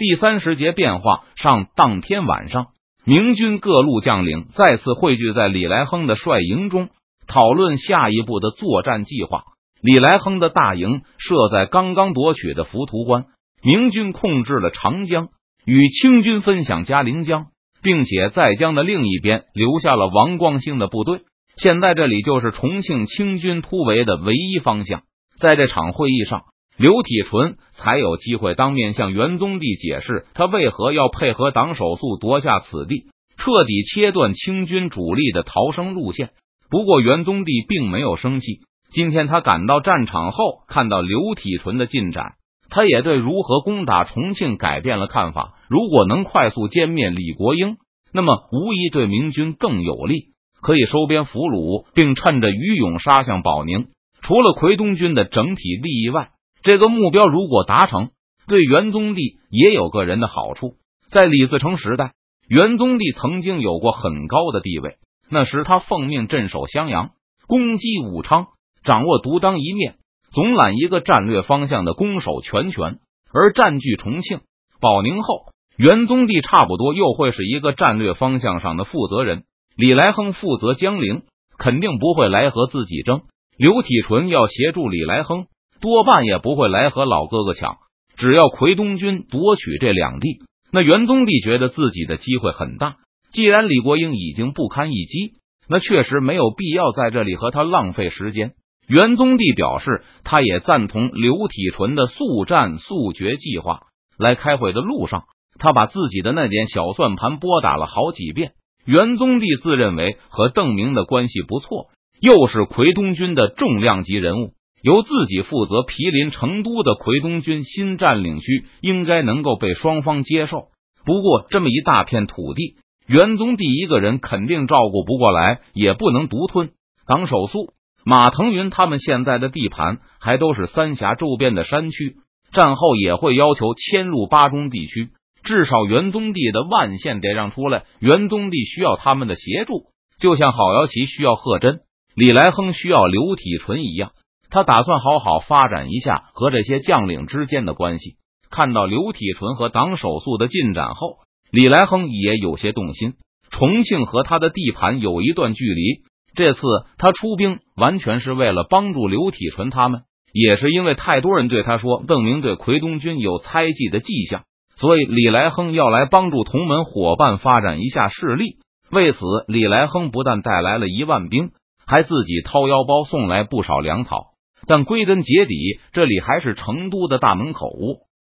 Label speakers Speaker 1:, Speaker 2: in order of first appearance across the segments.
Speaker 1: 第三十节变化上，当天晚上，明军各路将领再次汇聚在李来亨的帅营中，讨论下一步的作战计划。李来亨的大营设在刚刚夺取的浮屠关，明军控制了长江，与清军分享嘉陵江，并且在江的另一边留下了王光兴的部队。现在这里就是重庆清军突围的唯一方向。在这场会议上。刘体纯才有机会当面向元宗帝解释，他为何要配合党手速夺下此地，彻底切断清军主力的逃生路线。不过元宗帝并没有生气。今天他赶到战场后，看到刘体纯的进展，他也对如何攻打重庆改变了看法。如果能快速歼灭李国英，那么无疑对明军更有利，可以收编俘虏，并趁着余勇杀向保宁。除了奎东军的整体利益外，这个目标如果达成，对元宗帝也有个人的好处。在李自成时代，元宗帝曾经有过很高的地位。那时他奉命镇守襄阳，攻击武昌，掌握独当一面、总揽一个战略方向的攻守全权。而占据重庆、保宁后，元宗帝差不多又会是一个战略方向上的负责人。李来亨负责江陵，肯定不会来和自己争。刘体纯要协助李来亨。多半也不会来和老哥哥抢。只要奎东军夺取这两地，那元宗帝觉得自己的机会很大。既然李国英已经不堪一击，那确实没有必要在这里和他浪费时间。元宗帝表示，他也赞同刘体纯的速战速决计划。来开会的路上，他把自己的那点小算盘拨打了好几遍。元宗帝自认为和邓明的关系不错，又是奎东军的重量级人物。由自己负责毗邻成都的奎东军新占领区，应该能够被双方接受。不过，这么一大片土地，元宗帝一个人肯定照顾不过来，也不能独吞。党手速、马腾云他们现在的地盘还都是三峡周边的山区，战后也会要求迁入巴中地区。至少元宗帝的万县得让出来，元宗帝需要他们的协助，就像郝瑶琪需要贺真、李来亨需要刘体纯一样。他打算好好发展一下和这些将领之间的关系。看到刘体纯和党手速的进展后，李来亨也有些动心。重庆和他的地盘有一段距离，这次他出兵完全是为了帮助刘体纯他们，也是因为太多人对他说邓明对奎东军有猜忌的迹象，所以李来亨要来帮助同门伙伴发展一下势力。为此，李来亨不但带来了一万兵，还自己掏腰包送来不少粮草。但归根结底，这里还是成都的大门口。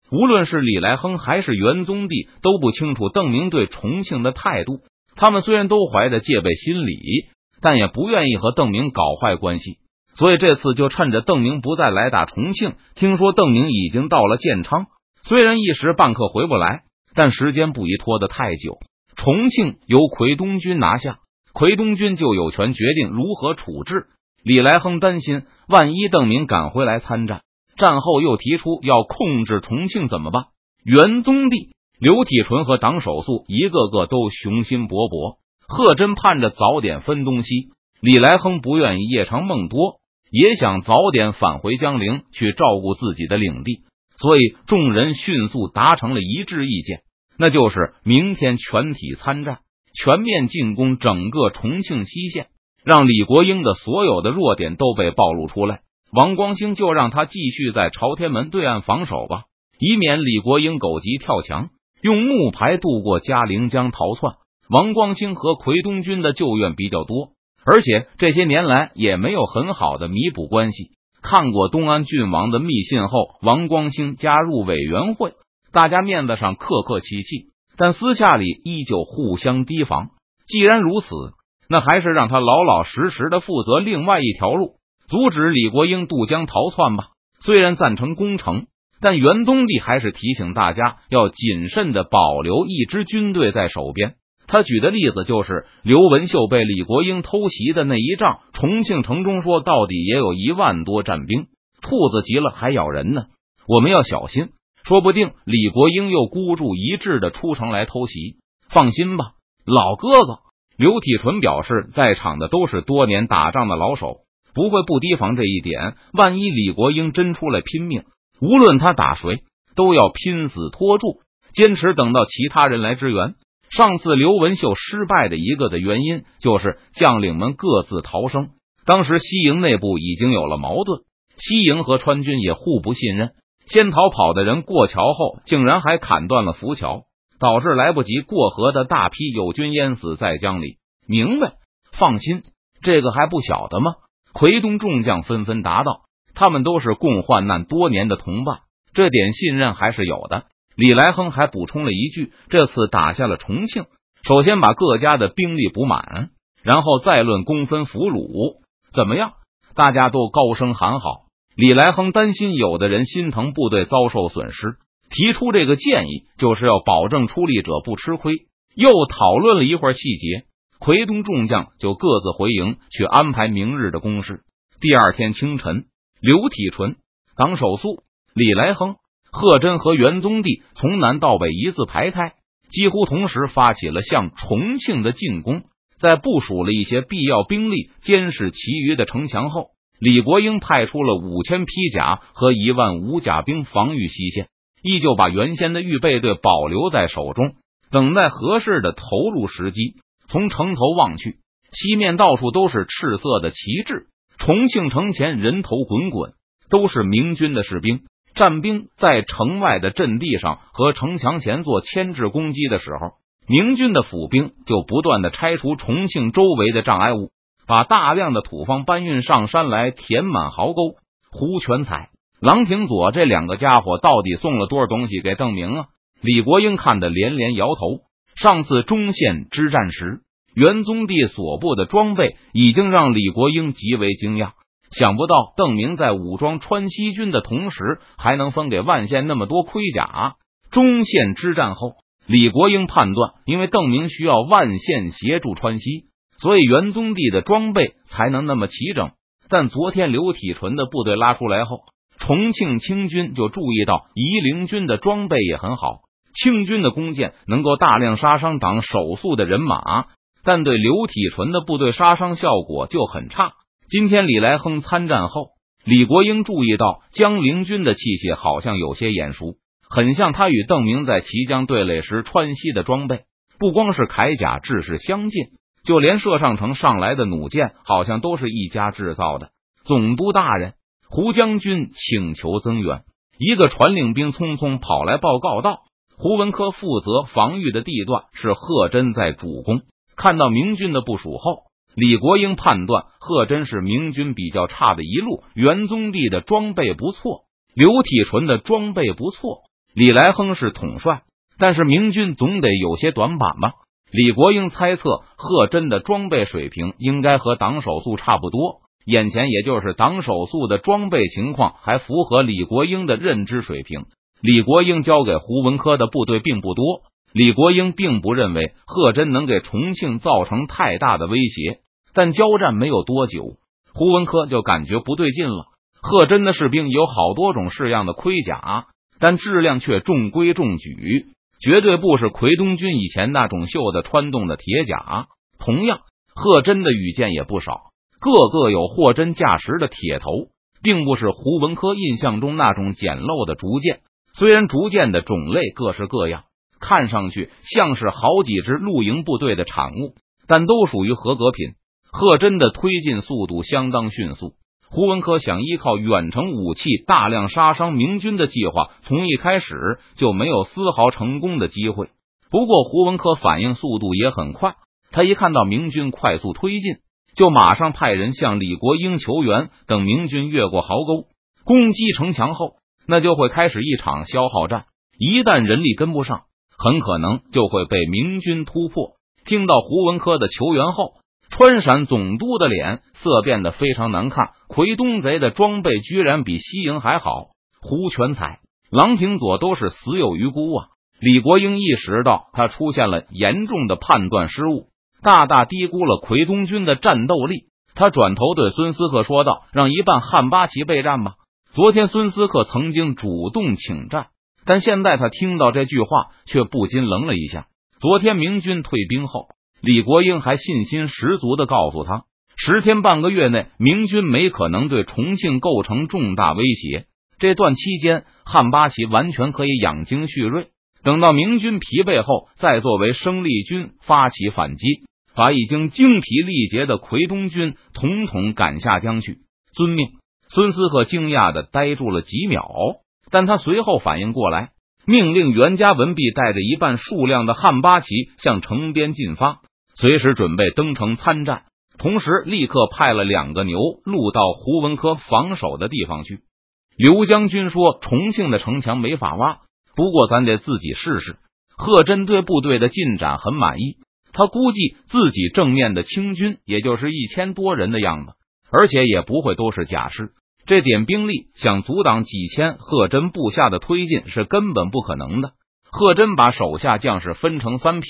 Speaker 1: 无论是李来亨还是元宗帝，都不清楚邓明对重庆的态度。他们虽然都怀着戒备心理，但也不愿意和邓明搞坏关系。所以这次就趁着邓明不再来打重庆，听说邓明已经到了建昌，虽然一时半刻回不来，但时间不宜拖得太久。重庆由奎东军拿下，奎东军就有权决定如何处置。李来亨担心。万一邓明赶回来参战，战后又提出要控制重庆怎么办？元宗帝刘体纯和党手速一个个都雄心勃勃，贺真盼着早点分东西，李来亨不愿意夜长梦多，也想早点返回江陵去照顾自己的领地，所以众人迅速达成了一致意见，那就是明天全体参战，全面进攻整个重庆西线。让李国英的所有的弱点都被暴露出来，王光兴就让他继续在朝天门对岸防守吧，以免李国英狗急跳墙，用木牌渡过嘉陵江逃窜。王光兴和奎东军的旧怨比较多，而且这些年来也没有很好的弥补关系。看过东安郡王的密信后，王光兴加入委员会，大家面子上客客气气，但私下里依旧互相提防。既然如此。那还是让他老老实实的负责另外一条路，阻止李国英渡江逃窜吧。虽然赞成攻城，但元宗帝还是提醒大家要谨慎的保留一支军队在手边。他举的例子就是刘文秀被李国英偷袭的那一仗，重庆城中说到底也有一万多战兵，兔子急了还咬人呢。我们要小心，说不定李国英又孤注一掷的出城来偷袭。放心吧，老哥哥。刘体纯表示，在场的都是多年打仗的老手，不会不提防这一点。万一李国英真出来拼命，无论他打谁，都要拼死拖住。坚持等到其他人来支援。上次刘文秀失败的一个的原因，就是将领们各自逃生。当时西营内部已经有了矛盾，西营和川军也互不信任。先逃跑的人过桥后，竟然还砍断了浮桥，导致来不及过河的大批友军淹死在江里。明白？放心，这个还不晓得吗？奎东众将纷纷答道：“他们都是共患难多年的同伴，这点信任还是有的。”李来亨还补充了一句：“这次打下了重庆，首先把各家的兵力补满，然后再论公分俘虏，怎么样？”大家都高声喊好。李来亨担心有的人心疼部队遭受损失，提出这个建议，就是要保证出力者不吃亏。又讨论了一会儿细节，奎东众将就各自回营去安排明日的攻势。第二天清晨，刘体纯、党守素、李来亨。贺真和元宗帝从南到北一字排开，几乎同时发起了向重庆的进攻。在部署了一些必要兵力监视其余的城墙后，李国英派出了五千披甲和一万五甲兵防御西线，依旧把原先的预备队保留在手中，等待合适的投入时机。从城头望去，西面到处都是赤色的旗帜，重庆城前人头滚滚，都是明军的士兵。战兵在城外的阵地上和城墙前做牵制攻击的时候，明军的府兵就不断的拆除重庆周围的障碍物，把大量的土方搬运上山来，填满壕沟。胡全才、郎廷佐这两个家伙到底送了多少东西给邓明啊？李国英看得连连摇头。上次中线之战时，元宗帝所部的装备已经让李国英极为惊讶。想不到邓明在武装川西军的同时，还能分给万县那么多盔甲。中线之战后，李国英判断，因为邓明需要万县协助川西，所以元宗帝的装备才能那么齐整。但昨天刘体纯的部队拉出来后，重庆清军就注意到夷陵军的装备也很好，清军的弓箭能够大量杀伤党手速的人马，但对刘体纯的部队杀伤效果就很差。今天李来亨参战后，李国英注意到江陵军的器械好像有些眼熟，很像他与邓明在齐江对垒时川西的装备。不光是铠甲制式相近，就连射上城上来的弩箭，好像都是一家制造的。总督大人，胡将军请求增援。一个传令兵匆匆跑来报告道：“胡文科负责防御的地段是贺真在主攻，看到明军的部署后。”李国英判断贺真是明军比较差的一路，元宗帝的装备不错，刘体纯的装备不错，李来亨是统帅，但是明军总得有些短板吧？李国英猜测贺真的装备水平应该和党手速差不多，眼前也就是党手速的装备情况还符合李国英的认知水平。李国英交给胡文科的部队并不多，李国英并不认为贺真能给重庆造成太大的威胁。但交战没有多久，胡文科就感觉不对劲了。贺真的士兵有好多种式样的盔甲，但质量却中规中矩，绝对不是奎东军以前那种锈的穿洞的铁甲。同样，贺真的羽箭也不少，个个有货真价实的铁头，并不是胡文科印象中那种简陋的竹箭。虽然竹箭的种类各式各样，看上去像是好几支露营部队的产物，但都属于合格品。贺真的推进速度相当迅速。胡文科想依靠远程武器大量杀伤明军的计划，从一开始就没有丝毫成功的机会。不过，胡文科反应速度也很快，他一看到明军快速推进，就马上派人向李国英求援。等明军越过壕沟，攻击城墙后，那就会开始一场消耗战。一旦人力跟不上，很可能就会被明军突破。听到胡文科的求援后。川陕总督的脸色变得非常难看。奎东贼的装备居然比西营还好，胡全才、郎廷佐都是死有余辜啊！李国英意识到他出现了严重的判断失误，大大低估了奎东军的战斗力。他转头对孙思克说道：“让一半汉八旗备战吧。”昨天孙思克曾经主动请战，但现在他听到这句话却不禁愣了一下。昨天明军退兵后。李国英还信心十足的告诉他，十天半个月内，明军没可能对重庆构成重大威胁。这段期间，汉八旗完全可以养精蓄锐。等到明军疲惫后，再作为生力军发起反击，把已经精疲力竭的奎东军统统赶下江去。遵命。孙思克惊讶的呆住了几秒，但他随后反应过来，命令袁家文弼带着一半数量的汉八旗向城边进发，随时准备登城参战。同时，立刻派了两个牛录到胡文科防守的地方去。刘将军说：“重庆的城墙没法挖，不过咱得自己试试。”贺真对部队的进展很满意，他估计自己正面的清军也就是一千多人的样子。而且也不会都是假师，这点兵力想阻挡几千贺真部下的推进是根本不可能的。贺真把手下将士分成三批，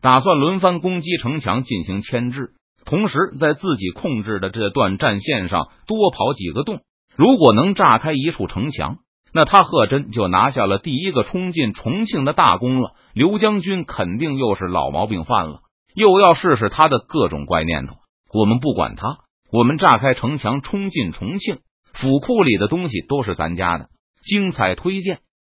Speaker 1: 打算轮番攻击城墙进行牵制，同时在自己控制的这段战线上多跑几个洞。如果能炸开一处城墙，那他贺真就拿下了第一个冲进重庆的大功了。刘将军肯定又是老毛病犯了，又要试试他的各种怪念头。我们不管他。我们炸开城墙，冲进重庆府库里的东西都是咱家的。精彩推荐。